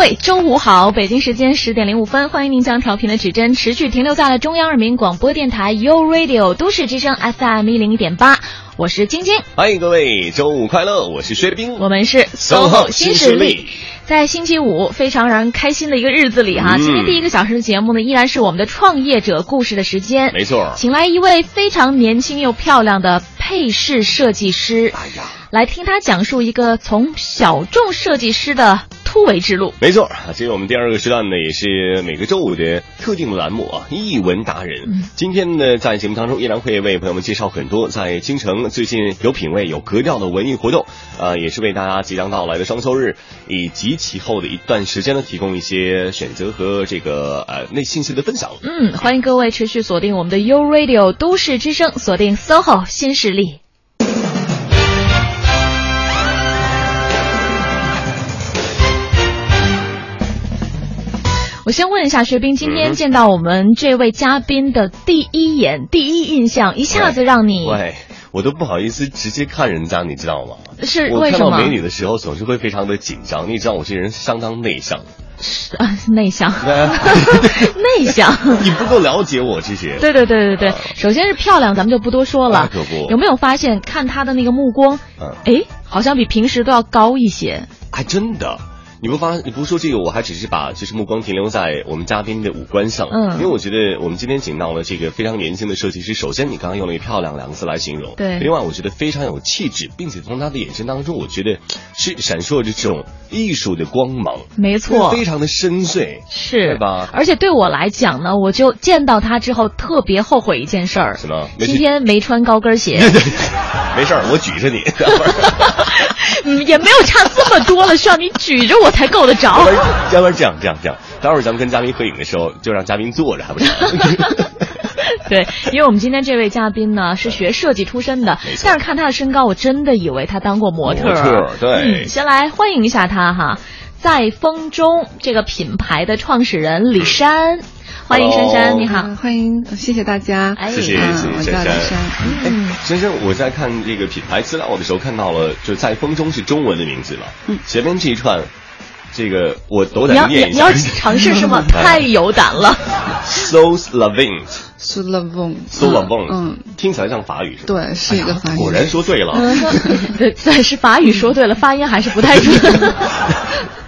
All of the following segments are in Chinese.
位，周五好，北京时间十点零五分，欢迎您将调频的指针持续停留在了中央人民广播电台 u Radio 都市之声 FM 一零一点八，我是晶晶，欢迎各位，周五快乐，我是薛冰，我们是 SOHO 新势力。在星期五非常让人开心的一个日子里哈，今天第一个小时的节目呢，依然是我们的创业者故事的时间，没错，请来一位非常年轻又漂亮的配饰设计师，哎呀，来听他讲述一个从小众设计师的。突围之路，没错。这是我们第二个时段呢，也是每个周五的特定的栏目啊。译文达人，今天呢，在节目当中依然会为朋友们介绍很多在京城最近有品位、有格调的文艺活动，呃，也是为大家即将到来的双休日以及其后的一段时间呢，提供一些选择和这个呃内信息的分享。嗯，欢迎各位持续锁定我们的 U Radio 都市之声，锁定 SOHO 新势力。我先问一下薛冰，今天见到我们这位嘉宾的第一眼、第一印象，一下子让你，喂，我都不好意思直接看人家，你知道吗？是我看到美女的时候总是会非常的紧张，你知道我这人相当内向，是啊，内向，内向，你不够了解我这些。对对对对对，首先是漂亮，咱们就不多说了。可不，有没有发现看她的那个目光，哎，好像比平时都要高一些？还真的。你不发，你不说这个，我还只是把就是目光停留在我们嘉宾的五官上，嗯，因为我觉得我们今天请到了这个非常年轻的设计师。首先，你刚刚用了一个“漂亮”两个字来形容，对。另外，我觉得非常有气质，并且从他的眼神当中，我觉得是闪烁着这种艺术的光芒。没错，非常的深邃，是，对吧？而且对我来讲呢，我就见到他之后特别后悔一件事儿，什么？今天没穿高跟鞋。没事儿，我举着你。嗯，也没有差这么多了，需要你举着我才够得着。要不然这样这样这样，待会儿咱们跟嘉宾合影的时候，就让嘉宾坐着，还不行？对，因为我们今天这位嘉宾呢是学设计出身的，但是看他的身高，我真的以为他当过模特。模特，对。先来欢迎一下他哈，在风中这个品牌的创始人李珊。欢迎珊珊，你好，欢迎，谢谢大家，谢谢谢谢珊珊。嗯，珊珊，我在看这个品牌资料的时候看到了，就在风中是中文的名字了。嗯，前面这一串，这个我斗胆念一下。你要尝试是吗？太有胆了。So loving，so loving，so loving，嗯，听起来像法语是吧？对，是一个法语。果然说对了。对对，是法语说对了，发音还是不太准。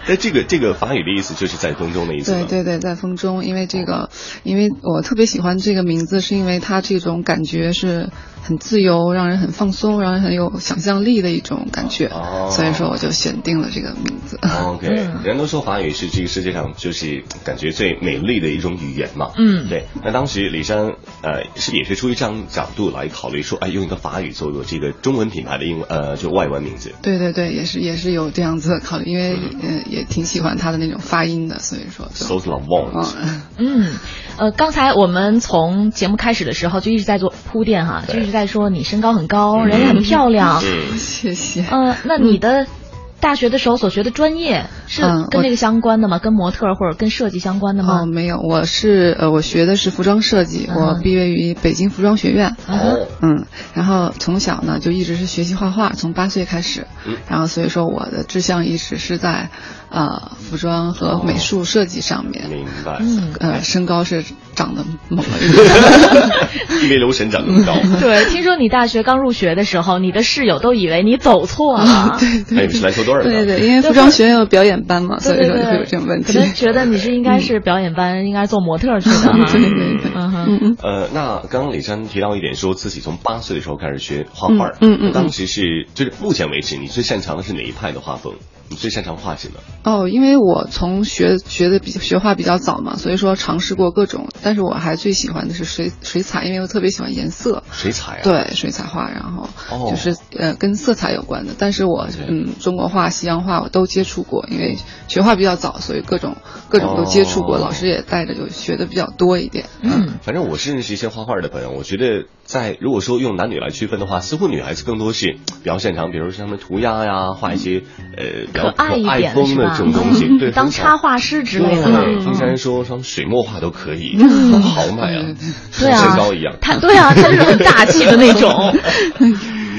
那这个这个法语的意思就是在风中的意思。对对对，在风中，因为这个，因为我特别喜欢这个名字，是因为它这种感觉是。很自由，让人很放松，让人很有想象力的一种感觉，哦所以说我就选定了这个名字。OK，人都说法语是这个世界上就是感觉最美丽的一种语言嘛。嗯，对。那当时李珊呃是也是出于这样角度来考虑说，哎，用一个法语作为这个中文品牌的英文呃就外文名字。对对对，也是也是有这样子的考虑，因为呃也挺喜欢他的那种发音的，所以说。So long. 嗯，呃，刚才我们从节目开始的时候就一直在做铺垫哈，就一直。在说你身高很高，人也很漂亮，谢谢。嗯，那你的大学的时候所学的专业是跟这个相关的吗？跟模特或者跟设计相关的吗？哦，没有，我是呃，我学的是服装设计，我毕业于北京服装学院。哦，嗯，然后从小呢就一直是学习画画，从八岁开始，然后所以说我的志向一直是在。呃，服装和美术设计上面，明白。嗯，呃，身高是长得猛了一点，因为留神长那么高。对，听说你大学刚入学的时候，你的室友都以为你走错了。对 对，是来说多少？对对，因为服装学院有表演班嘛，所以说会有这种问题。可能觉得你是应该是表演班，应该做模特去的哈。对对对，嗯哼。呃，那刚刚李珊提到一点，说自己从八岁的时候开始学画画。嗯嗯。当时是，就是目前为止，你最擅长的是哪一派的画风？你最擅长画什么？哦，因为我从学学的比学画比较早嘛，所以说尝试过各种，但是我还最喜欢的是水水彩，因为我特别喜欢颜色。水彩啊？对，水彩画，然后就是呃跟色彩有关的。但是我嗯中国画、西洋画我都接触过，因为学画比较早，所以各种各种都接触过，老师也带着就学的比较多一点。嗯，反正我是认识一些画画的朋友，我觉得在如果说用男女来区分的话，似乎女孩子更多是 比较擅长，比如说什么涂鸦呀，画一些呃。可爱一点的这种东西，对，当插画师之类的。对，听山说，什么水墨画都可以，豪迈啊，对啊，身高一样。他对啊，他是很大气的那种。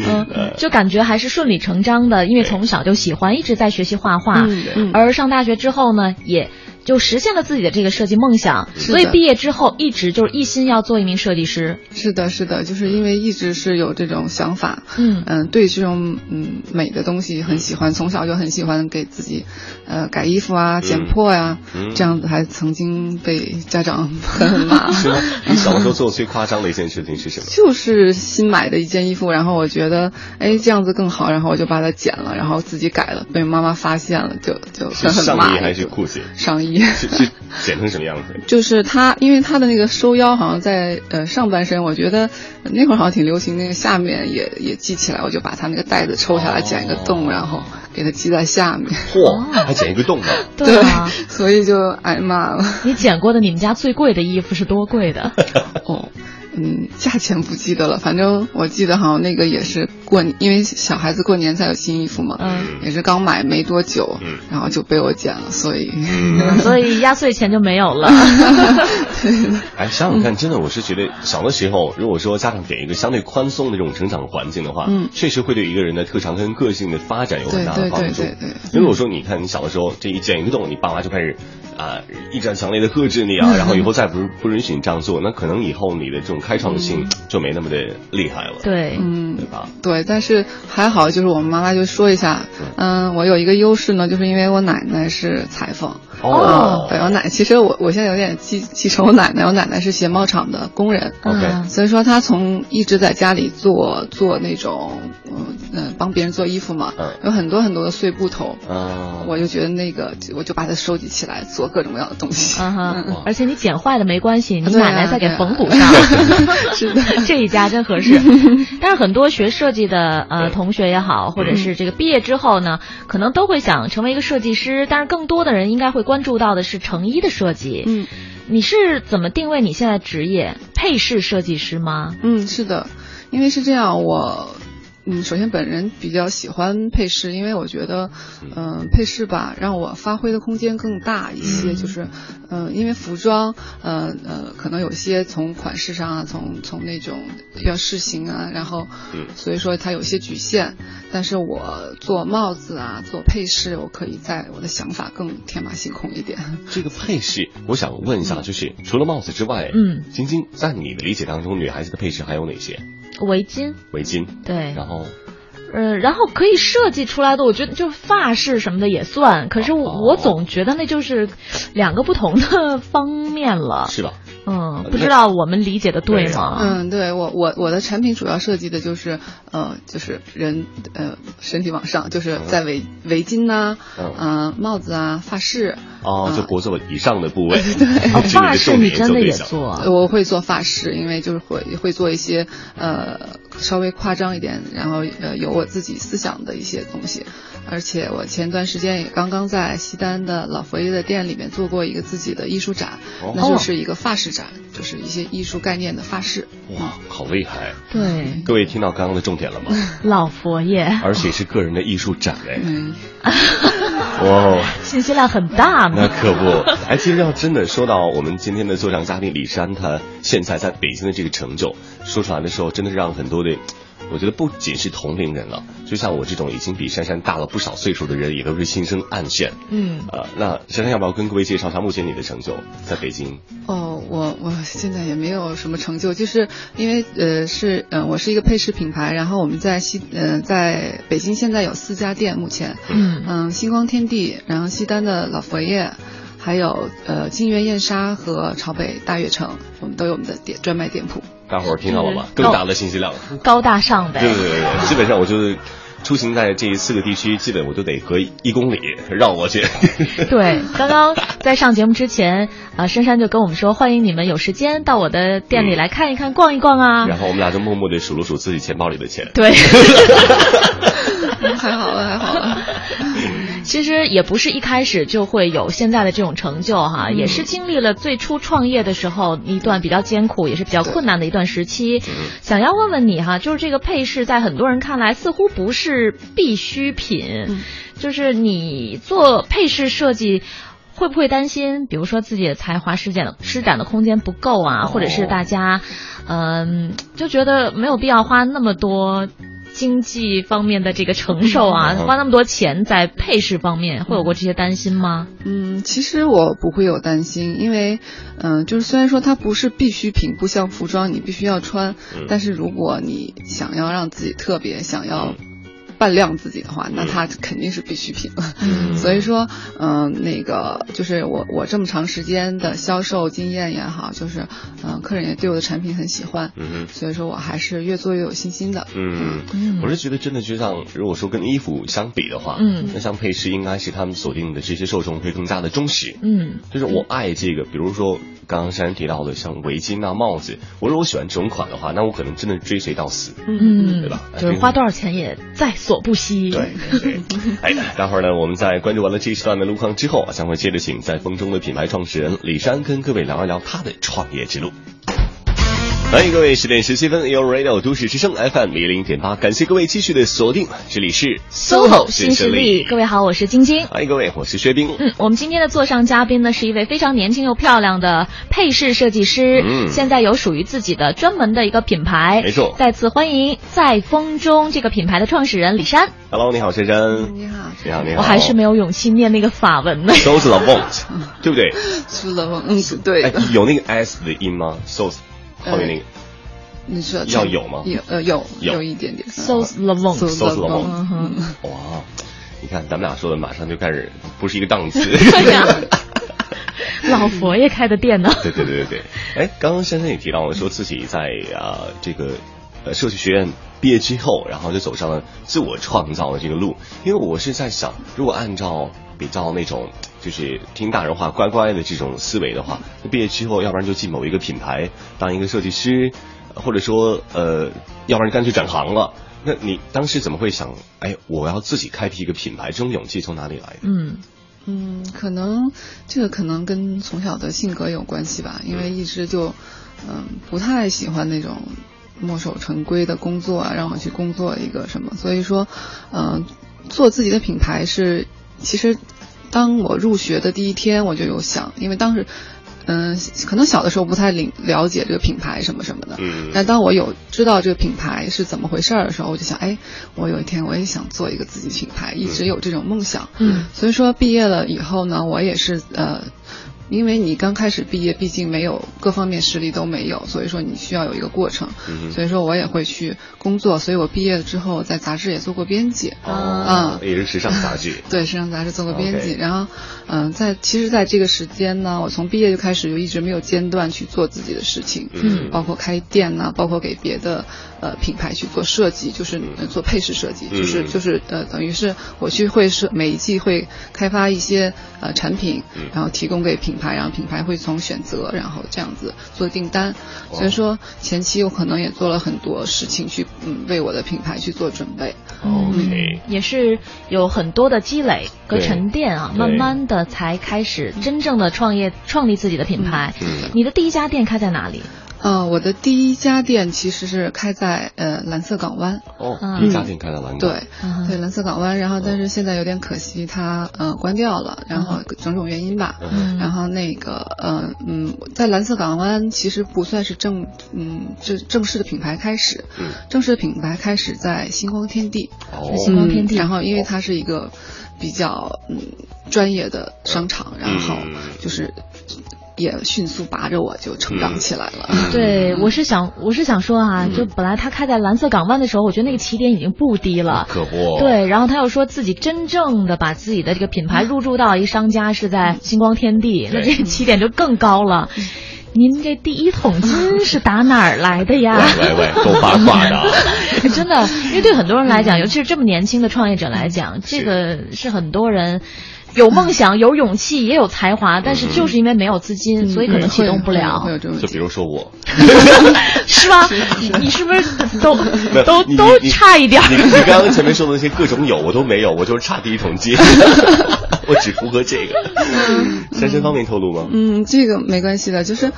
嗯，就感觉还是顺理成章的，因为从小就喜欢，一直在学习画画，而上大学之后呢，也。就实现了自己的这个设计梦想，所以毕业之后一直就是一心要做一名设计师。是的，是的，就是因为一直是有这种想法，嗯嗯，对这种嗯美的东西很喜欢，从小就很喜欢给自己，呃，改衣服啊，剪破呀，这样子还曾经被家长很骂。是吗？你小时候做最夸张的一件事情是什么？就是新买的一件衣服，然后我觉得哎这样子更好，然后我就把它剪了，然后自己改了，被妈妈发现了，就就很骂。上衣还是裤子？上衣。是是剪成什么样子？就是他，因为他的那个收腰好像在呃上半身，我觉得那会儿好像挺流行，那个下面也也系起来，我就把他那个带子抽下来，剪一个洞，然后给他系在下面。嚯，还剪一个洞呢？对啊，所以就挨骂了。你剪过的你们家最贵的衣服是多贵的？哦。嗯，价钱不记得了，反正我记得好像那个也是过，因为小孩子过年才有新衣服嘛，嗯，也是刚买没多久，嗯，然后就被我剪了，所以，所以压岁钱就没有了。哎，想想看，真的，我是觉得小的时候，如果说家长给一个相对宽松的这种成长环境的话，嗯，确实会对一个人的特长跟个性的发展有很大的帮助。对对对对。如果说你看你小的时候这一剪一个洞，你爸妈就开始啊一展强烈的克制你啊，然后以后再不不允许你这样做，那可能以后你的这种。开创性就没那么的厉害了，对，嗯，对吧？对，但是还好，就是我们妈妈就说一下，嗯，我有一个优势呢，就是因为我奶奶是裁缝。哦，对我奶，其实我我现在有点记记仇我奶奶，我奶奶是鞋帽厂的工人，OK，所以说她从一直在家里做做那种，嗯嗯，帮别人做衣服嘛，有很多很多的碎布头，嗯，我就觉得那个我就把它收集起来做各种各样的东西，嗯哼，而且你剪坏了没关系，你奶奶再给缝补上 是的，这一家真合适。但是很多学设计的呃同学也好，或者是这个毕业之后呢，可能都会想成为一个设计师，但是更多的人应该会。关注到的是成衣的设计，嗯，你是怎么定位你现在职业配饰设计师吗？嗯，是的，因为是这样，我。嗯，首先本人比较喜欢配饰，因为我觉得，嗯，配饰吧让我发挥的空间更大一些。就是，嗯，因为服装，呃呃，可能有些从款式上啊，从从那种要试型啊，然后，所以说它有些局限。但是我做帽子啊，做配饰，我可以在我的想法更天马行空一点。这个配饰，我想问一下，就是除了帽子之外，嗯，晶晶，在你的理解当中，女孩子的配饰还有哪些？围巾，围巾，对，然后，呃，然后可以设计出来的，我觉得就发饰什么的也算。可是我总觉得那就是两个不同的方面了，是吧？嗯，不知道我们理解的对吗？嗯，对我我我的产品主要设计的就是，呃，就是人呃身体往上，就是在围围巾呐，嗯，帽子啊，发饰。哦，就脖子以上的部位。对，发饰你真的也做？我会做发饰，因为就是会会做一些呃稍微夸张一点，然后呃有我自己思想的一些东西。而且我前段时间也刚刚在西单的老佛爷的店里面做过一个自己的艺术展，那就是一个发饰展，就是一些艺术概念的发饰。哇，好厉害！对，各位听到刚刚的重点了吗？老佛爷，而且是个人的艺术展哎。嗯。哇，信息量很大那可不。哎，其实要真的说到我们今天的座上嘉宾李珊，她现在在北京的这个成就，说出来的时候，真的是让很多的。我觉得不仅是同龄人了，就像我这种已经比珊珊大了不少岁数的人，也都是心生暗羡。嗯，呃，那珊珊要不要跟各位介绍一下目前你的成就在北京？哦，我我现在也没有什么成就，就是因为呃是呃我是一个配饰品牌，然后我们在西呃在北京现在有四家店，目前嗯嗯星光天地，然后西单的老佛爷。还有呃，金源燕莎和朝北大悦城，我们都有我们的店专卖店铺。大伙儿听到了吗？更大的信息量，高大上呗。对对对对，基本上我就是出行在这四个地区，基本我都得隔一公里绕过去。对，刚刚在上节目之前啊，珊珊就跟我们说，欢迎你们有时间到我的店里来看一看、逛一逛啊。然后我们俩就默默地数了数自己钱包里的钱。对。还好了，还好了。其实也不是一开始就会有现在的这种成就哈，也是经历了最初创业的时候一段比较艰苦，也是比较困难的一段时期。想要问问你哈，就是这个配饰在很多人看来似乎不是必需品，就是你做配饰设计会不会担心，比如说自己的才华施展施展的空间不够啊，或者是大家嗯就觉得没有必要花那么多。经济方面的这个承受啊，花那么多钱在配饰方面，会有过这些担心吗？嗯，其实我不会有担心，因为，嗯，就是虽然说它不是必需品，不像服装你必须要穿，但是如果你想要让自己特别想要。扮靓自己的话，那它肯定是必需品了。所以说，嗯，那个就是我我这么长时间的销售经验也好，就是嗯，客人也对我的产品很喜欢。嗯所以说我还是越做越有信心的。嗯嗯。我是觉得真的就像如果说跟衣服相比的话，嗯，那像配饰应该是他们锁定的这些受众会更加的忠实。嗯。就是我爱这个，比如说刚刚珊珊提到的像围巾啊、帽子，我如果喜欢这种款的话，那我可能真的追随到死。嗯。对吧？就是花多少钱也在所。所不惜。对对，哎，待会儿呢，我们在关注完了这一时段的路况之后啊，将会接着请在风中的品牌创始人李山跟各位聊一聊他的创业之路。欢迎各位，十点十七分，Your Radio 都市之声 FM 一零点八，感谢各位继续的锁定，这里是 SOHO 新势力。各位好，我是晶晶。欢迎各位，我是薛冰。嗯，我们今天的座上嘉宾呢，是一位非常年轻又漂亮的配饰设计师，嗯，现在有属于自己的专门的一个品牌。没错，再次欢迎在风中这个品牌的创始人李珊。Hello，你好，珊珊。你好，你好，你好。我还是没有勇气念那个法文呢。So the want，对不对？So the want，嗯，对。有那个 s 的音吗？So 后面那个。你说要有吗？有呃有有一点点。So the one。哇，你看咱们俩说的，马上就开始不是一个档次。老佛爷开的店呢？对对对对对。哎，刚刚珊珊也提到了，说自己在啊这个呃设计学院毕业之后，然后就走上了自我创造的这个路。因为我是在想，如果按照比较那种就是听大人话、乖乖的这种思维的话，那毕业之后，要不然就进某一个品牌当一个设计师。或者说，呃，要不然干脆转行了。那你当时怎么会想，哎，我要自己开辟一个品牌？这种勇气从哪里来的？嗯嗯，可能这个可能跟从小的性格有关系吧。因为一直就，嗯，不太喜欢那种墨守成规的工作啊，让我去工作一个什么。所以说，嗯，做自己的品牌是，其实当我入学的第一天我就有想，因为当时。嗯，可能小的时候不太领了解这个品牌什么什么的，嗯，但当我有知道这个品牌是怎么回事儿的时候，我就想，哎，我有一天我也想做一个自己品牌，一直有这种梦想，嗯，所以说毕业了以后呢，我也是呃。因为你刚开始毕业，毕竟没有各方面实力都没有，所以说你需要有一个过程。所以说我也会去工作，所以我毕业了之后在杂志也做过编辑。哦，也是时尚杂志。对，时尚杂志做过编辑。然后，嗯，在其实，在这个时间呢，我从毕业就开始就一直没有间断去做自己的事情，嗯，包括开店呐，包括给别的呃品牌去做设计，就是做配饰设计，就是就是呃，等于是我去会设每一季会开发一些呃产品，然后提供给品。牌，然后品牌会从选择，然后这样子做订单，所以说前期我可能也做了很多事情去，嗯，为我的品牌去做准备。OK，也是有很多的积累和沉淀啊，慢慢的才开始真正的创业，创立自己的品牌。你的第一家店开在哪里？呃，我的第一家店其实是开在呃蓝色港湾。哦，第一家店开在蓝港。对，对蓝色港湾，然后但是现在有点可惜，它呃关掉了，然后种种原因吧。嗯。然后那个呃嗯，在蓝色港湾其实不算是正嗯正正式的品牌开始。嗯。正式的品牌开始在星光天地。哦。星光天地。然后因为它是一个比较嗯专业的商场，然后就是。也迅速拔着我就成长起来了。对，我是想，我是想说啊，就本来他开在蓝色港湾的时候，我觉得那个起点已经不低了。可不。对，然后他又说自己真正的把自己的这个品牌入驻到一商家是在星光天地，那这个起点就更高了。您这第一桶金是打哪儿来的呀？喂喂，够八卦的。真的，因为对很多人来讲，尤其是这么年轻的创业者来讲，这个是很多人。有梦想，有勇气，也有才华，但是就是因为没有资金，所以可能启动不了。就比如说我，是吧？你是不是都都都差一点？你你刚刚前面说的那些各种有，我都没有，我就是差第一桶金。我只符合这个。珊珊方面透露吗？嗯，这个没关系的，就是，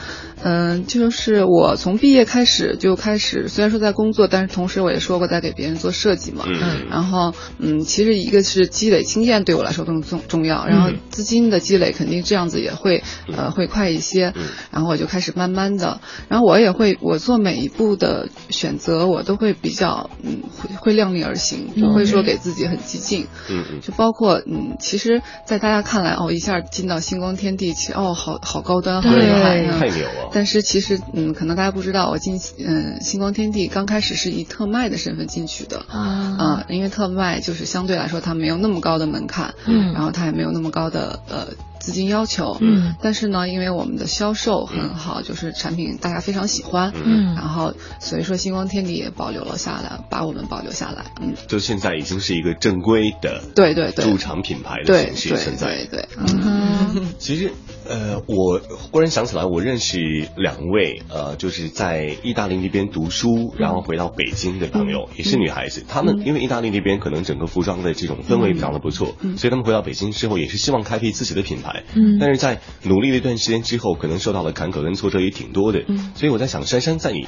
嗯，就是我从毕业开始就开始，虽然说在工作，但是同时我也说过在给别人做设计嘛。嗯。然后，嗯，其实一个是积累经验对我来说更重重要，然后资金的积累肯定这样子也会呃会快一些。嗯。然后我就开始慢慢的，然后我也会我做每一步的选择，我都会比较嗯会会量力而行，不会说给自己很激进。嗯嗯。就包括嗯，其实，在大家看来哦，一下进到星光天地，其实哦，好好高端，好厉害，太牛了。但是其实嗯，可能大家不知道，我进嗯星光天地刚开始是以特卖的身份进去的啊啊，因为特卖就是相对来说它没有那么高的门槛，嗯，然后它也没有那么高的呃。资金要求，嗯，但是呢，因为我们的销售很好，就是产品大家非常喜欢，嗯，然后所以说星光天地也保留了下来，把我们保留下来，嗯，就现在已经是一个正规的，对对对，驻场品牌的形式存在，对对，嗯，其实呃，我忽然想起来，我认识两位呃，就是在意大利那边读书，然后回到北京的朋友，也是女孩子，她们因为意大利那边可能整个服装的这种氛围非常的不错，所以她们回到北京之后，也是希望开辟自己的品牌。嗯，但是在努力了一段时间之后，可能受到的坎坷跟挫折也挺多的。嗯，所以我在想，珊珊在你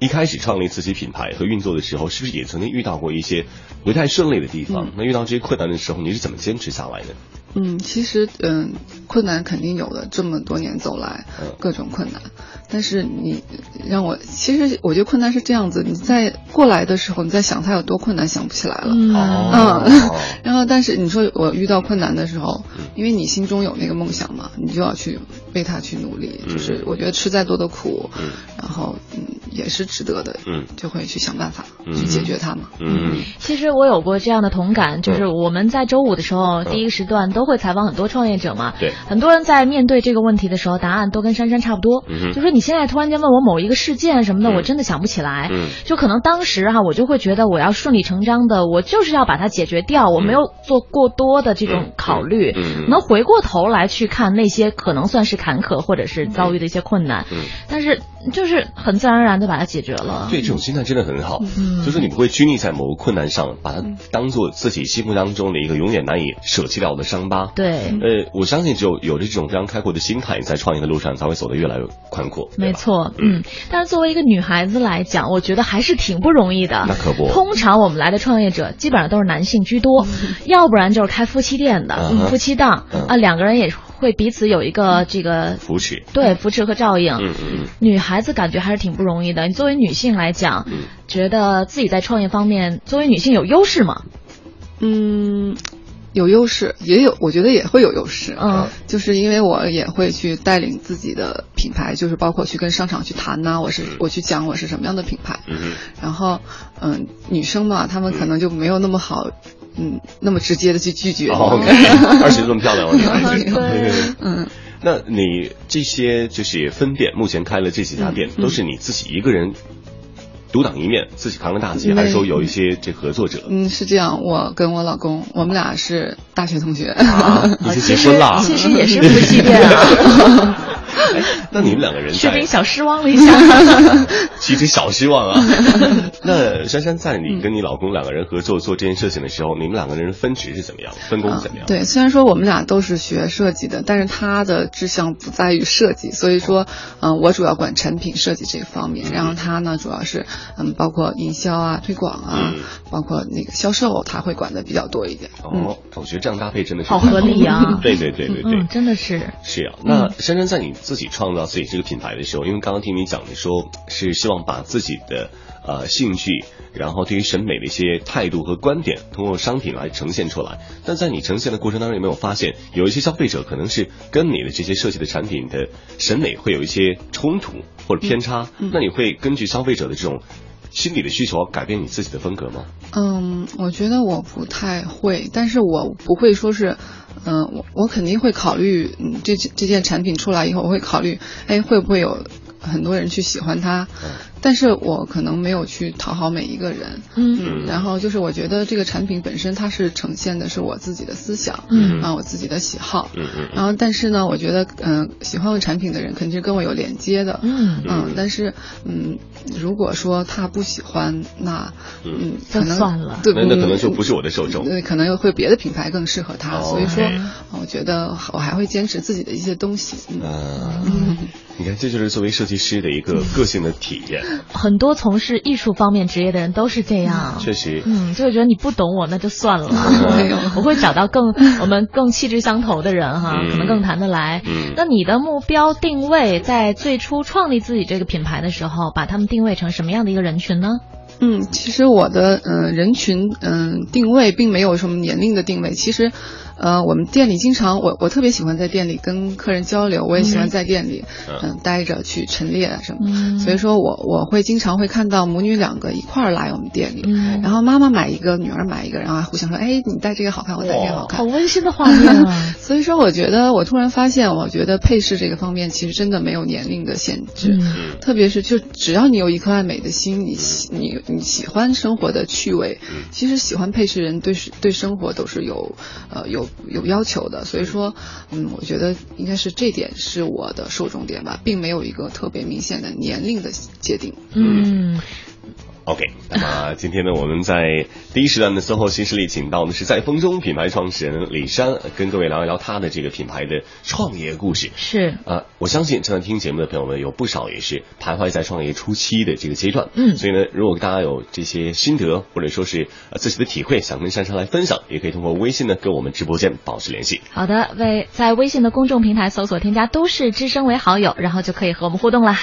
一开始创立自己品牌和运作的时候，是不是也曾经遇到过一些不太顺利的地方？那遇到这些困难的时候，你是怎么坚持下来的？嗯，其实嗯，困难肯定有的，这么多年走来，各种困难。但是你让我，其实我觉得困难是这样子，你在过来的时候，你在想它有多困难，想不起来了。嗯，然后但是你说我遇到困难的时候，因为你心中有那个梦想嘛，你就要去为它去努力。就是我觉得吃再多的苦，然后嗯也是值得的。嗯，就会去想办法去解决它嘛。嗯，其实我有过这样的同感，就是我们在周五的时候第一个时段都会采访很多创业者嘛。对，很多人在面对这个问题的时候，答案都跟珊珊差不多。嗯就说你现在突然间问我某一个事件什么的，我真的想不起来。嗯，就可能当时哈，我就会觉得我要顺理成章的，我就是要把它解决掉，我没有做过多的这种考虑。嗯，能回过头来去看那些可能算是坎坷或者是遭遇的一些困难。嗯，但是就是很自然而然的把它解决了。对，这种心态真的很好。嗯，就是你不会拘泥在某个困难上，把它当做自己心目当中的一个永远难以舍弃掉的伤疤。对，呃，我相信只有有着这种非常开阔的心态，在创业的路上才会走得越来越宽阔。没错，嗯。但是作为一个女孩子来讲，我觉得还是挺不容易的。那可不。通常我们来的创业者基本上都是男性居多，要不然就是开夫妻店的、夫妻档啊，两个人也会彼此有一个这个扶持，对扶持和照应。嗯嗯嗯。女孩子感觉还是挺不容易的。你作为女性来讲，觉得自己在创业方面，作为女性有优势吗？嗯。有优势，也有，我觉得也会有优势。嗯，就是因为我也会去带领自己的品牌，就是包括去跟商场去谈呐，我是我去讲我是什么样的品牌。嗯然后，嗯，女生嘛，她们可能就没有那么好，嗯，那么直接的去拒绝。哦，而且这么漂亮。嗯，那你这些就是分店，目前开了这几家店，都是你自己一个人？独当一面，自己扛着大旗，还是说有一些这合作者？嗯，是这样。我跟我老公，我们俩是大学同学，啊，已经结婚了。其实也是夫妻 店啊。哎，那你们两个人是不是小失望了一下？其实小失望啊。那珊珊，在你跟你老公两个人合作做这件事情的时候，你们两个人分职是怎么样？分工怎么样？对，虽然说我们俩都是学设计的，但是他的志向不在于设计，所以说，嗯，我主要管产品设计这个方面，然后他呢，主要是嗯，包括营销啊、推广啊，包括那个销售，他会管的比较多一点。哦，我觉得这样搭配真的是好合理啊！对对对对对，真的是是啊。那珊珊在你自自己创造自己这个品牌的时候，因为刚刚听你讲，的说是希望把自己的呃兴趣，然后对于审美的一些态度和观点，通过商品来呈现出来。但在你呈现的过程当中，有没有发现有一些消费者可能是跟你的这些设计的产品的审美会有一些冲突或者偏差？那你会根据消费者的这种心理的需求改变你自己的风格吗？嗯，我觉得我不太会，但是我不会说是。嗯，我我肯定会考虑，嗯，这这件产品出来以后，我会考虑，哎，会不会有很多人去喜欢它？但是我可能没有去讨好每一个人，嗯，然后就是我觉得这个产品本身它是呈现的是我自己的思想，嗯。啊，我自己的喜好，嗯嗯，然后但是呢，我觉得嗯、喜欢我产品的人肯定是跟我有连接的，嗯。嗯，但是嗯，如果说他不喜欢，那嗯，就可能算了。对，那那可能嗯就不是我的受众。对，可能又会别的品牌更适合他，哦。所以说我觉得我还会坚持自己的一些东西，嗯。嗯，你看，这就是作为设计师的一个 个性的体验。很多从事艺术方面职业的人都是这样。确实，嗯，就会觉得你不懂我，那就算了。我会找到更我们更气质相投的人哈，嗯可能更谈得来。嗯那你的目标定位在最初创立自己这个品牌的时候，把他们定位成什么样的一个人群呢？嗯，其实我的嗯、呃人群嗯、定位并没有什么年龄的定位。其实，呃，我们店里经常我我特别喜欢在店里跟客人交流，我也喜欢在店里嗯嗯、待着去陈列啊什么。嗯所以说我我会经常会看到母女两个一块儿来我们店里，嗯然后妈妈买一个，女儿买一个，然后还互相说，哎，你戴这个好看，我戴这个好看好。温馨的画面啊！所以说，我觉得我突然发现，我觉得配饰这个方面其实真的没有年龄的限制。嗯特别是就只要你有一颗爱美的心，你喜你你喜欢生活的趣味，其实喜欢配饰人对对生活都是有呃有有要求的，所以说嗯，我觉得应该是这点是我的受众点吧，并没有一个特别明显的年龄的界定。嗯，OK，那么今天呢，我们在第一时段的 SOHO 新势力，请到的是在风中品牌创始人李珊，跟各位聊一聊他的这个品牌的创业故事。是。啊、我相信正在听节目的朋友们有不少也是徘徊在创业初期的这个阶段，嗯所以呢，如果大家有这些心得或者说是呃自己的体会，想跟珊珊来分享，也可以通过微信呢跟我们直播间保持联系。好的，为在微信的公众平台搜索添加“都市之声”为好友，然后就可以和我们互动啦。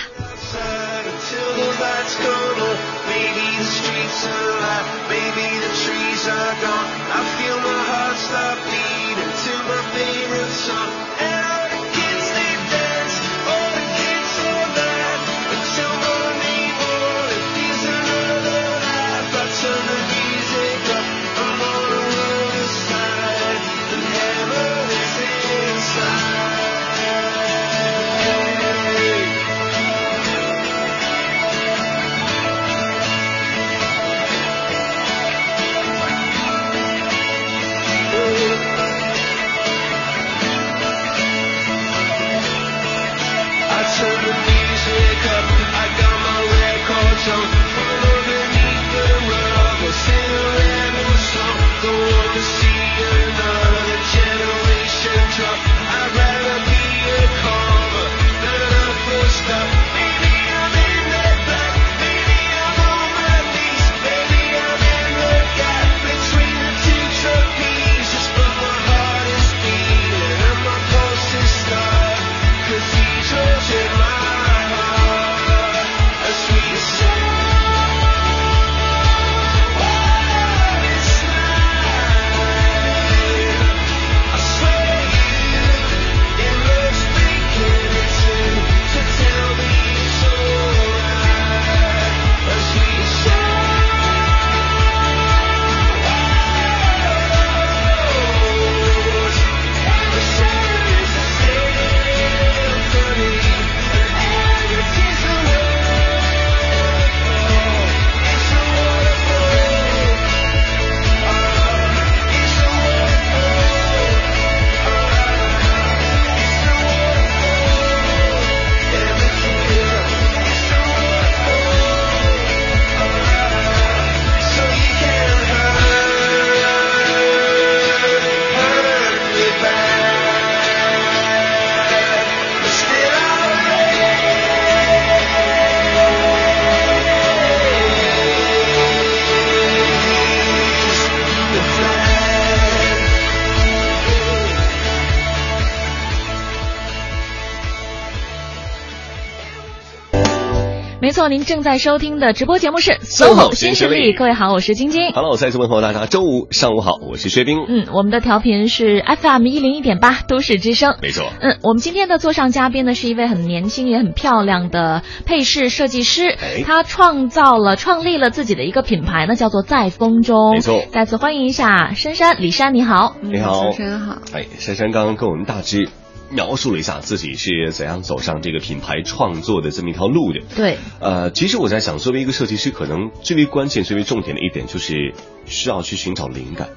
没错，您正在收听的直播节目是 SOHO 新势力力。各位好，我是晶晶。Hello，再次问候大家，周五上午好，我是薛冰。嗯，我们的调频是 FM 一零一点八都市之声。没错，嗯，我们今天的座上嘉宾呢是一位很年轻也很漂亮的配饰设计师哎，他创造了创立了自己的一个品牌呢，叫做在风中。没错再次欢迎一下珊珊李珊，你好。嗯你好主持人好。哎，珊珊刚刚跟我们大致描述了一下自己是怎样走上这个品牌创作的这么一条路的。对，呃，其实我在想，作为一个设计师，可能最为关键、最为重点的一点就是需要去寻找灵感，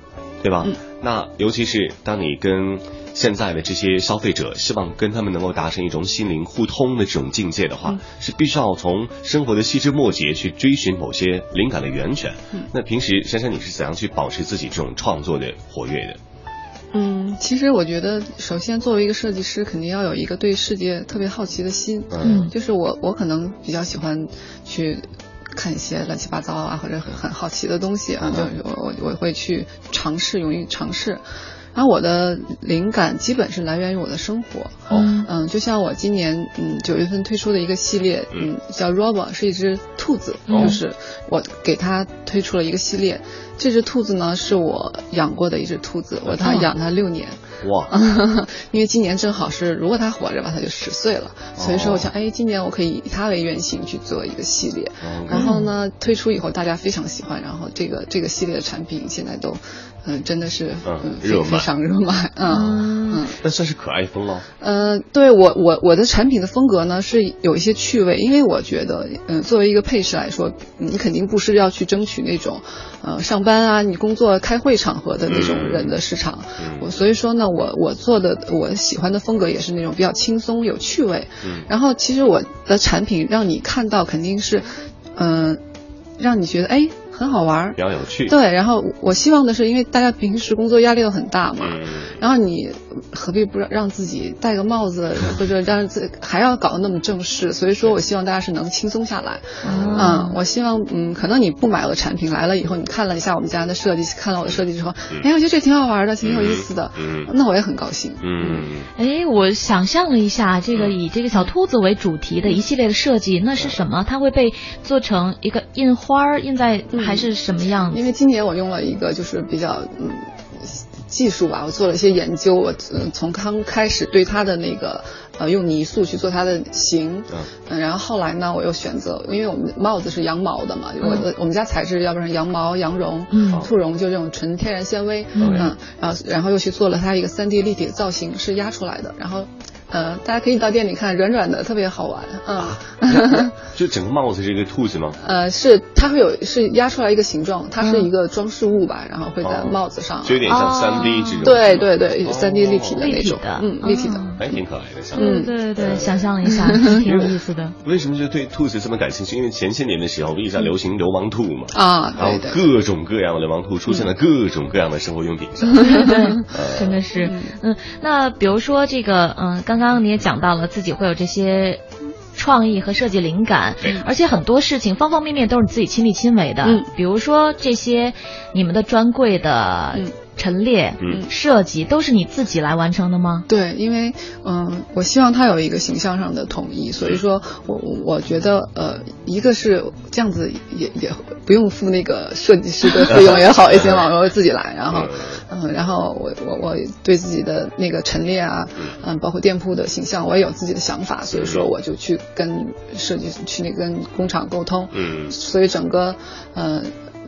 对吧？嗯那尤其是当你跟现在的这些消费者，希望跟他们能够达成一种心灵互通的这种境界的话，嗯是必须要从生活的细枝末节去追寻某些灵感的源泉。嗯那平时珊珊你是怎样去保持自己这种创作的活跃的？嗯，其实我觉得，首先作为一个设计师，肯定要有一个对世界特别好奇的心。嗯就是我，我可能比较喜欢去看一些乱七八糟啊，或者很很好奇的东西啊，就我我我会去尝试，勇于尝试。然后我的灵感基本是来源于我的生活。嗯嗯，就像我今年嗯九月份推出的一个系列，嗯，叫 Robo，是一只兔子，哦就是我给它推出了一个系列。这只兔子呢是我养过的一只兔子，我它哦养它六年。哇，因为今年正好是，如果他活着吧，他就十岁了，所以说我想，哎，今年我可以以他为原型去做一个系列。哦然后呢，推出以后大家非常喜欢，然后这个这个系列的产品现在都，嗯、真的是嗯嗯热卖非非常热卖，嗯 嗯嗯。那算是可爱风喽。呃，对我我我的产品的风格呢是有一些趣味，因为我觉得，嗯、作为一个配饰来说，你肯定不是要去争取那种，呃，上班啊，你工作开会场合的那种人的市场。嗯我所以说呢，我我做的我喜欢的风格也是那种比较轻松有趣味。嗯然后其实我的产品让你看到肯定是，嗯、让你觉得哎很好玩儿比。较有趣。对，然后我希望的是，因为大家平时工作压力都很大嘛，嗯，然后你何必不让让自己戴个帽子，或者让自还要搞得那么正式？所以说我希望大家是能轻松下来。哦嗯，我希望嗯，可能你不买我的产品来了以后，你看了一下我们家的设计，看了我的设计之后，哎，我觉得这挺好玩的，挺有意思的，嗯那我也很高兴。嗯，哎，我想象了一下，这个以这个小兔子为主题的一系列的设计，那是什么？它会被做成一个印花儿，印在还是什么样子？因为今年我用了一个就是比较嗯技术吧，我做了一些研究，我呃从刚开始对它的那个呃用泥塑去做它的形，嗯。嗯，然后后来呢，我又选择，因为我们帽子是羊毛的嘛，我的我们家材质要不然羊毛、羊绒、嗯。兔绒，就这种纯天然纤维，嗯嗯，然后然后又去做了它一个三 D 立体的造型，是压出来的，然后。呃，大家可以到店里看，软软的，特别好玩，嗯，就整个帽子是一个兔子吗？呃，是它会有是压出来一个形状，它是一个装饰物吧，然后会在哦帽子上，就有点像哦三 D 这种。对对对，哦三 D 立体的那种，立体的嗯，立体的。哦还挺可爱的，想。嗯对对对，想象了一下，挺有意思的。为什么就对兔子这么感兴趣？因为前些年的时候一直在流行流氓兔嘛，啊，然后各种各样的流氓兔出现了各种各样的生活用品上。对，真的是，嗯，那比如说这个，嗯，刚刚你也讲到了自己会有这些。创意和设计灵感，而且很多事情方方面面都是你自己亲力亲为的。嗯比如说这些你们的专柜的嗯陈列、嗯。设计，都是你自己来完成的吗？对，因为嗯，我希望它有一个形象上的统一，所以说我我觉得呃，一个是这样子也也不用付那个设计师的费用也好一些嘛，我会自己来，然后嗯，然后我我我对自己的那个陈列啊，嗯，包括店铺的形象，我也有自己的想法，所以说我就去跟设计去那跟工厂沟通，嗯。所以整个呃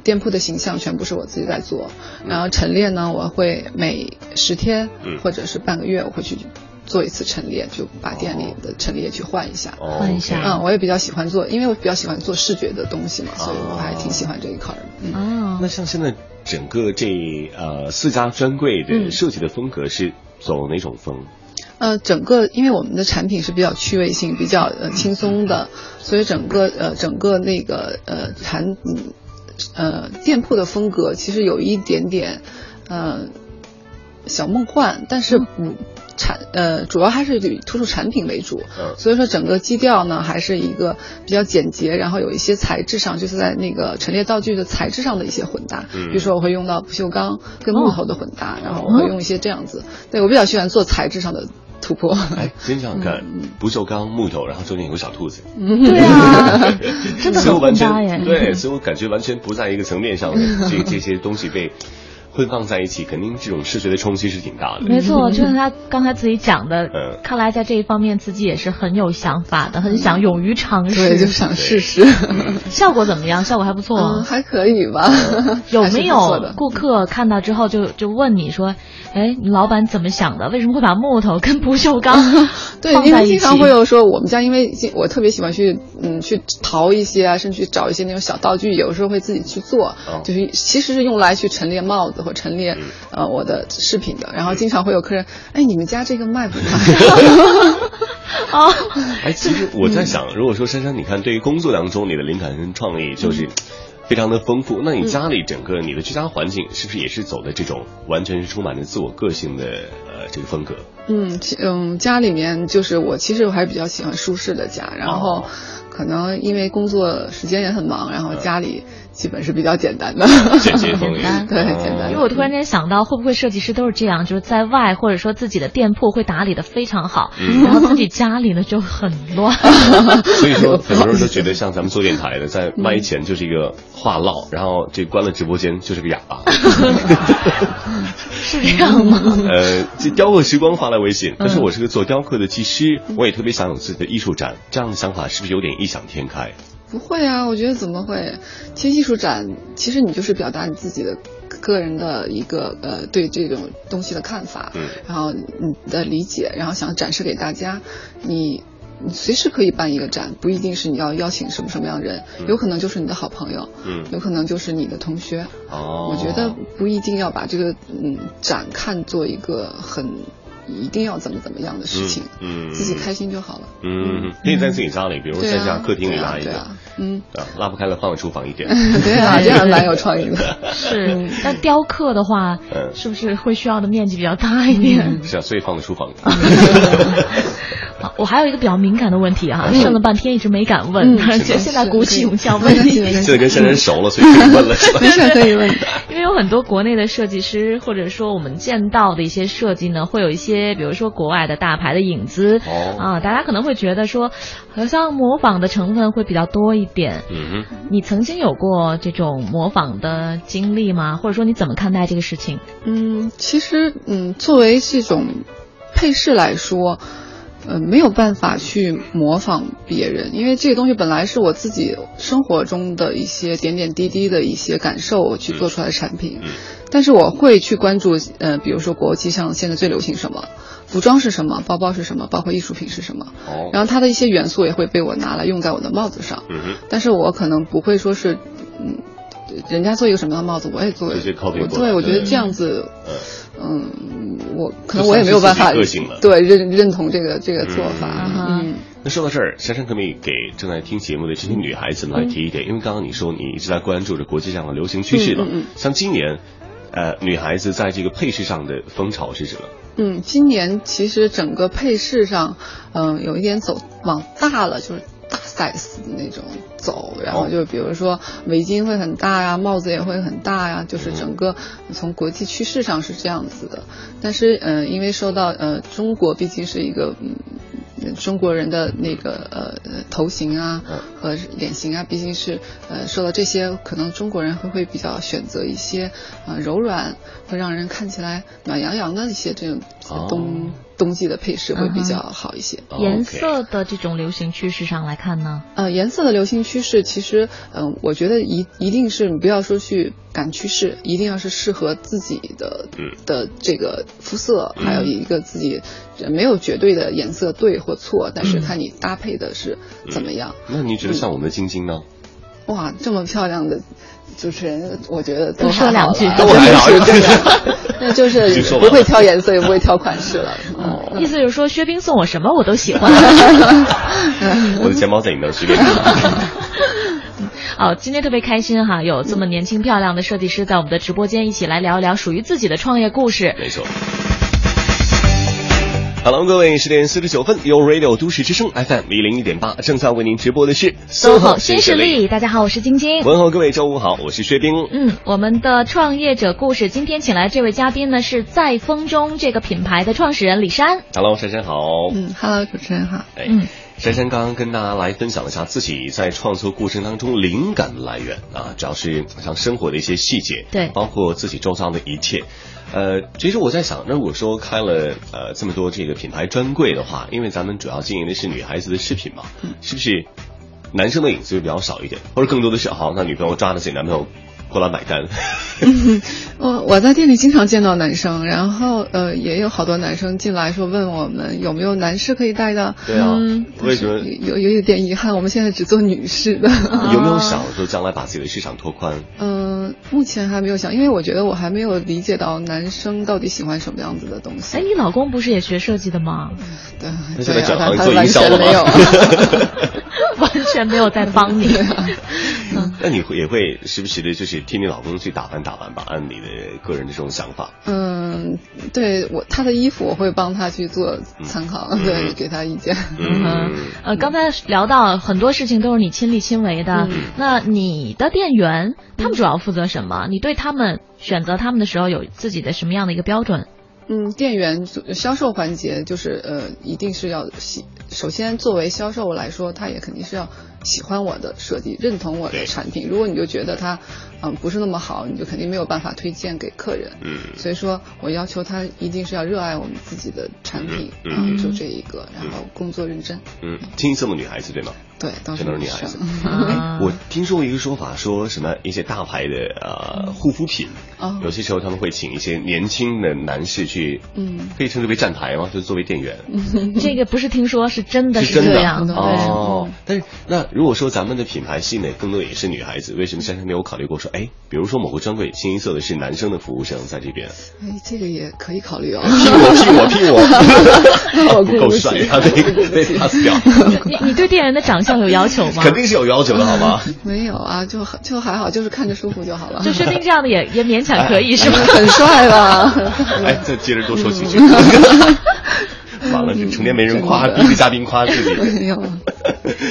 店铺的形象全部是我自己在做，然后陈列呢，我会每十天嗯或者是半个月，我会去做一次陈列，就把店里的陈列去换一下。哦换一下嗯，我也比较喜欢做，因为我比较喜欢做视觉的东西嘛，所以我还挺喜欢这一块儿的。嗯，哦那，像现在整个这呃四家专柜的嗯设计的风格是走哪种风？呃，整个因为我们的产品是比较趣味性、比较呃轻松的，所以整个呃整个那个呃产嗯呃店铺的风格其实有一点点呃小梦幻，但是不产呃主要还是以突出产品为主，嗯。所以说整个基调呢还是一个比较简洁，然后有一些材质上就是在那个陈列道具的材质上的一些混搭，嗯。比如说我会用到不锈钢跟木头的混搭，然后我会用一些这样子，对我比较喜欢做材质上的突破。哎，真想想看嗯，不锈钢木头，然后中间有个小兔子，对啊，真的所以我完全。对，所以我感觉完全不在一个层面上的这这些东西被会放在一起，肯定这种视觉的冲击是挺大的。没错，就像他刚才自己讲的，嗯看来在这一方面自己也是很有想法的，很想勇于尝试。对，就想试试。效果怎么样？效果还不错。嗯，还可以吧。有没有顾客看到之后就就问你说，哎，你老板怎么想的？为什么会把木头跟不锈钢 对，放在一起？因为经常会有说，我们家因为我特别喜欢去嗯去淘一些啊，甚至去找一些那种小道具，有时候会自己去做，哦就是其实是用来去陈列帽子或陈列、嗯。呃我的饰品的。然后经常会有客人，哎，你们家这个卖不卖？哦，哎，其实我在想，如果说珊珊，你看对于工作当中你的灵感跟创意就是非常的丰富，那你家里整个你的居家环境是不是也是走的这种完全是充满着自我个性的呃这个风格？嗯，其嗯，家里面就是我其实我还是比较喜欢舒适的家，然后哦。可能因为工作时间也很忙，然后家里基本是比较简单的，简洁风 简单对简单因为我突然间想到，会不会设计师都是这样，就是在外或者说自己的店铺会打理的非常好，嗯然后自己家里呢就很乱。所以说，很多人都觉得像咱们做电台的，在麦前就是一个话唠，然后这关了直播间就是个哑巴。是这样吗？呃，这雕刻时光发来微信，但是我是个做雕刻的技师，我也特别想有自己的艺术展，这样的想法是不是有点异想天开？不会啊，我觉得怎么会？其实艺术展，其实你就是表达你自己的个人的一个呃对这种东西的看法，嗯然后你的理解，然后想展示给大家。你你随时可以办一个展，不一定是你要邀请什么什么样的人，有可能就是你的好朋友，嗯有可能就是你的同学。哦，我觉得不一定要把这个嗯展看作一个很一定要怎么怎么样的事情，嗯嗯自己开心就好了。嗯，可以在自己家里，比如在家客厅里对啊拉一个，对啊嗯，啊，拉不开了放在厨房一点。对啊，这样蛮有创意的。是，那雕刻的话，嗯是不是会需要的面积比较大一点？是啊，所以放在厨房。好我还有一个比较敏感的问题哈，嗯剩了半天一直没敢问，嗯突然间是现在鼓起勇气要是问你。现在跟珊珊熟了，所以可以问了，是吧？没事可以问的。因为有很多国内的设计师，或者说我们见到的一些设计呢，会有一些，比如说国外的大牌的影子，哦啊，大家可能会觉得说，好像模仿的成分会比较多一点。嗯哼。你曾经有过这种模仿的经历吗？或者说你怎么看待这个事情？嗯，其实嗯，作为这种配饰来说，呃，没有办法去模仿别人，因为这个东西本来是我自己生活中的一些点点滴滴的一些感受去做出来的产品。嗯但是我会去关注，呃，比如说国际上现在最流行什么，服装是什么，包包是什么，包括艺术品是什么，哦。然后它的一些元素也会被我拿来用在我的帽子上。但是我可能不会说是，嗯，人家做一个什么样的帽子，我也做。直接 copy 我过对，我觉得这样子，嗯嗯，我可能我也没有办法个性了对认认同这个这个做法。嗯嗯，那说到这儿，珊珊可不可以给正在听节目的这些女孩子们来提一点？因为刚刚你说你一直在关注着国际上的流行趋势嘛，像今年，呃，女孩子在这个配饰上的风潮是什么？嗯，今年其实整个配饰上，嗯、有一点走往大了，就是大 size 的那种走，然后就比如说围巾会很大呀，帽子也会很大呀，就是整个从国际趋势上是这样子的。但是，嗯、因为受到呃中国毕竟是一个嗯。中国人的那个呃头型啊嗯和脸型啊，毕竟是呃受到这些，可能中国人会会比较选择一些呃柔软，会让人看起来暖洋洋的一些这种哦冬、季的配饰会比较好一些。哦颜色的这种流行趋势上来看呢？呃，颜色的流行趋势，其实，嗯、我觉得一一定是你不要说去赶趋势，一定要是适合自己的、嗯的这个肤色，还有一个自己呃没有绝对的颜色对或错，但是看你搭配的是怎么样。那你觉得像我们的晶晶呢？哇，这么漂亮的主持人，我觉得多说两句了都 还好真是，那就是不会挑颜色，也不会挑款式了。嗯意思就是说，薛冰送我什么我都喜欢。我的钱包在你那儿，随便。好，今天特别开心哈，有这么年轻漂亮的设计师在我们的直播间一起来聊一聊属于自己的创业故事。没错。Hello，各位，十点四十九分，由 Radio 都市之声 FM 一零一点八正在为您直播的是 SOHO 新势力，大家好，我是晶晶。问候各位，周五好，我是薛冰。嗯，我们的创业者故事，今天请来这位嘉宾呢是在风中这个品牌的创始人李珊。Hello，珊珊好。嗯，Hello，主持人好。哎，嗯珊珊刚刚跟大家来分享了一下自己在创作过程当中灵感的来源啊，主要是像生活的一些细节，对包括自己周遭的一切。呃，其实我在想，如果说开了呃这么多这个品牌专柜的话，因为咱们主要经营的是女孩子的饰品嘛，是不是男生的影子就比较少一点，或者更多的是好，那女朋友抓着自己男朋友过来买单？我我在店里经常见到男生，然后呃也有好多男生进来说问我们有没有男士可以带的。对啊，嗯为什么有有有点遗憾，我们现在只做女士的。有没有想说将来把自己的市场拓宽？嗯、目前还没有想，因为我觉得我还没有理解到男生到底喜欢什么样子的东西。哎，你老公不是也学设计的吗？对，那现在对啊，转行做他他完营销了吗全没有。完全没有在帮你。那你会也会时不时的，就是替你老公去打扮打扮吧，按你的个人的这种想法。嗯，对我他的衣服我会帮他去做参考，嗯对，给他意见。嗯，呃，刚才聊到很多事情都是你亲力亲为的，嗯那你的店员他们主要负责什么？你对他们选择他们的时候有自己的什么样的一个标准？嗯，店员销售环节就是呃，一定是要喜。首先，作为销售来说，他也肯定是要喜欢我的设计，认同我的产品。如果你就觉得它嗯、不是那么好，你就肯定没有办法推荐给客人。嗯所以说我要求他一定是要热爱我们自己的产品，嗯就这一个，然后工作认真。嗯，清一色的女孩子对吗？对，都是全都是女生孩子。啊 我听说过一个说法，说什么一些大牌的呃护肤品，哦有些时候他们会请一些年轻的男士去，嗯可以称之为站台吗？就是作为店员。这个不是听说，是真的是这样。的哦嗯，但是那如果说咱们的品牌吸引的更多也是女孩子，为什么珊珊没有考虑过说，哎，比如说某个专柜清一色的是男生的服务生在这边，哎，这个也可以考虑哦。聘我聘我聘我，我不够帅啊，被被 pass 掉，你你对店员的长相有要求吗？肯定是有要求的好吗？没有啊，就就还好，就是看着舒服就好了。就说明这样的也也勉强可以是吗？很帅吧？哎，再接着多说几句。完了，就成天没人夸，逼着嘉宾夸自己。没有。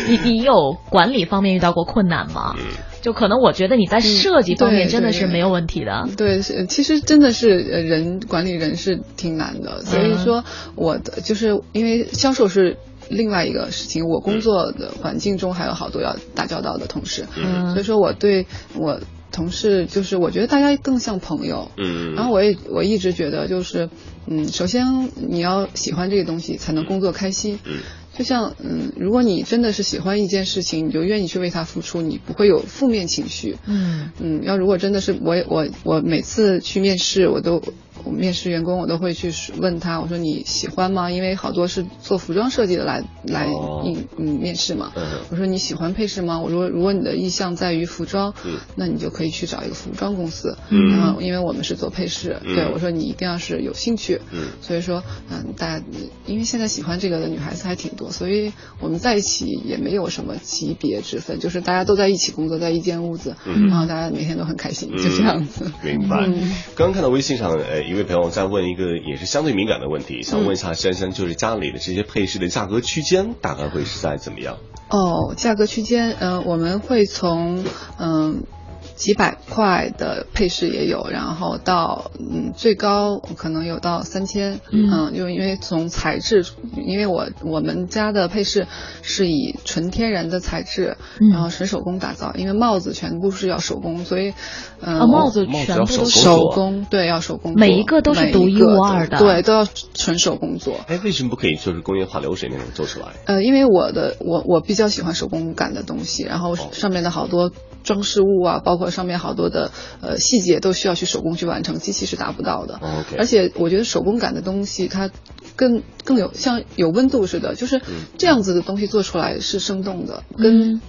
你你有管理方面遇到过困难吗？嗯就可能我觉得你在设计方面真的是没有问题的。对，是其实真的是呃人管理人是挺难的，所以说我的就是因为销售是另外一个事情，我工作的环境中还有好多要打交道的同事，嗯。所以说我对我同事就是我觉得大家更像朋友，嗯，然后我也我一直觉得就是，嗯，首先你要喜欢这个东西，才能工作开心。嗯，就像嗯，如果你真的是喜欢一件事情，你就愿意去为它付出，你不会有负面情绪。嗯嗯，要如果真的是我我我每次去面试，我都我面试员工，我都会去问他，我说你喜欢吗？因为好多是做服装设计的来来哦应嗯面试嘛。嗯我说你喜欢配饰吗？我说如果你的意向在于服装，嗯那你就可以去找一个服装公司。嗯然后因为我们是做配饰，嗯对我说你一定要是有兴趣。嗯所以说嗯，大家因为现在喜欢这个的女孩子还挺多，所以我们在一起也没有什么级别之分，就是大家都在一起工作，在一间屋子，嗯然后大家每天都很开心，就这样子。明白。嗯刚刚看到微信上，呃，一位朋友在问一个也是相对敏感的问题，想问一下珊珊，就是家里的这些配饰的价格区间大概会是在怎么样？哦，价格区间，呃，我们会从嗯、几百块的配饰也有，然后到嗯最高可能有到三千，嗯就因为从材质，因为我我们家的配饰是以纯天然的材质，嗯然后纯手工打造，因为帽子全部是要手工，所以嗯、啊，帽子全部都是手工对要手工，每一个都是独一无二的对，都要纯手工做。哎，为什么不可以就是工业化流水那种做出来？呃，因为我的我我比较喜欢手工感的东西，然后上面的好多装饰物啊，包括上面好多的呃细节都需要去手工去完成，机器是达不到的。而且我觉得手工感的东西它更更有像有温度似的，就是这样子的东西做出来是生动的，跟嗯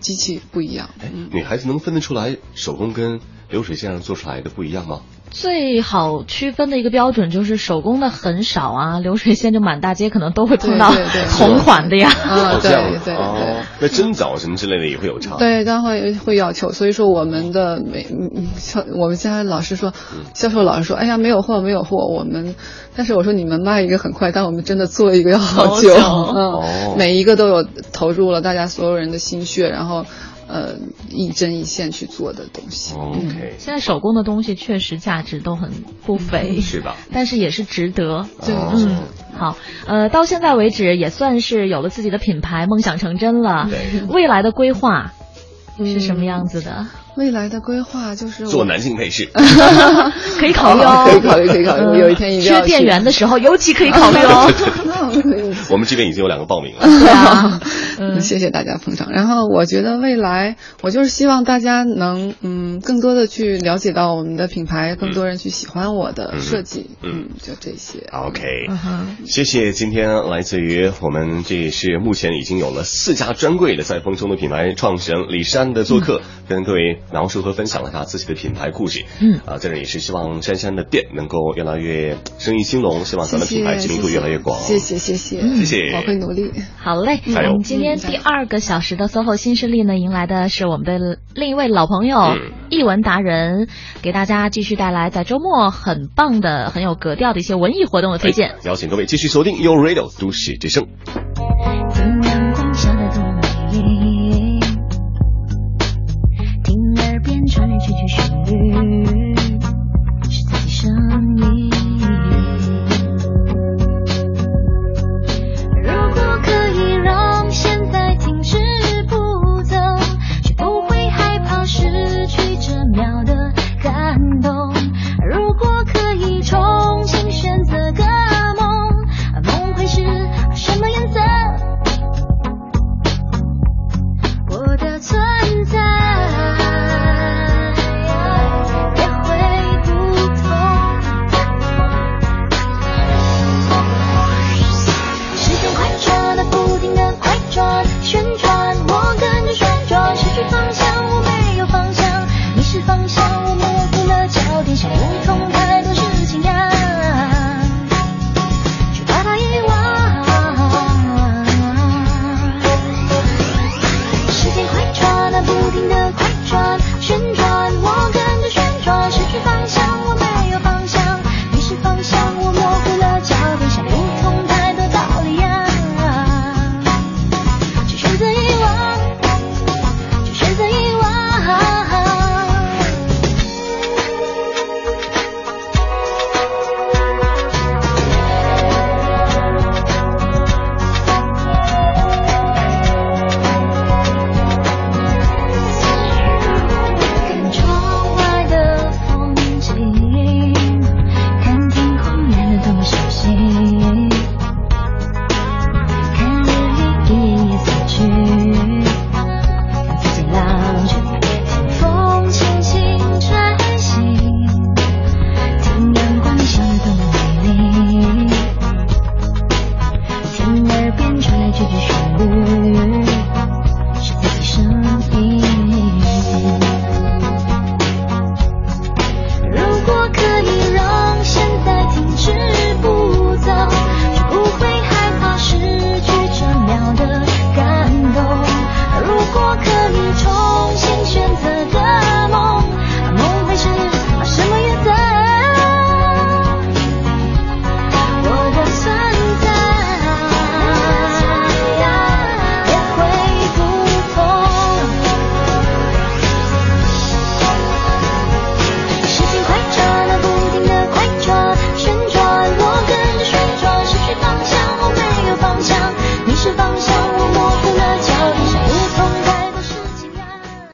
机器不一样。哎，女孩子能分得出来手工跟流水线上做出来的不一样吗？最好区分的一个标准就是手工的很少啊，流水线就满大街可能都会碰到对对对同款的呀。啊，对对对。哦，那针脚什么之类的也会有差。对，当然会会要求，所以说我们的每嗯嗯销我们现在老师说，销售老师说，哎呀没有货没有货，我们，但是我说你们卖一个很快，但我们真的做一个要好久，好嗯，哦每一个都有投入了大家所有人的心血，然后呃一针一线去做的东西。哦 OK，现在手工的东西确实价值都很不菲，是吧？但是也是值得。对哦嗯好，呃，到现在为止也算是有了自己的品牌，梦想成真了。对，未来的规划是什么嗯样子的？未来的规划就是做男性配饰，可以考虑哦，可以考虑可以考虑嗯。有一天一定要缺店去员的时候，尤其可以考虑哦。我们这边已经有两个报名了。对啊，嗯，谢谢大家捧场。然后我觉得未来，我就是希望大家能嗯更多的去了解到我们的品牌，更多人去喜欢我的设计，嗯。嗯，就这些。OK，谢谢今天来自于我们这也是目前已经有了四家专柜的在风中的品牌创始人李珊的做客，跟各位描述和分享了他自己的品牌故事。嗯啊，在这里也是希望珊珊的店能够越来越生意兴隆，希望咱的品牌知名度越来越广。谢谢谢谢谢谢我会努力。好嘞，加油我们今天第二个小时的 SOHO 新势力呢，迎来的是我们的另一位老朋友嗯，译文达人，给大家继续带来在周末很棒的、很有格调的一些文艺活动的推荐。邀请各位继续锁定 You Radio 都市之声。提起旋律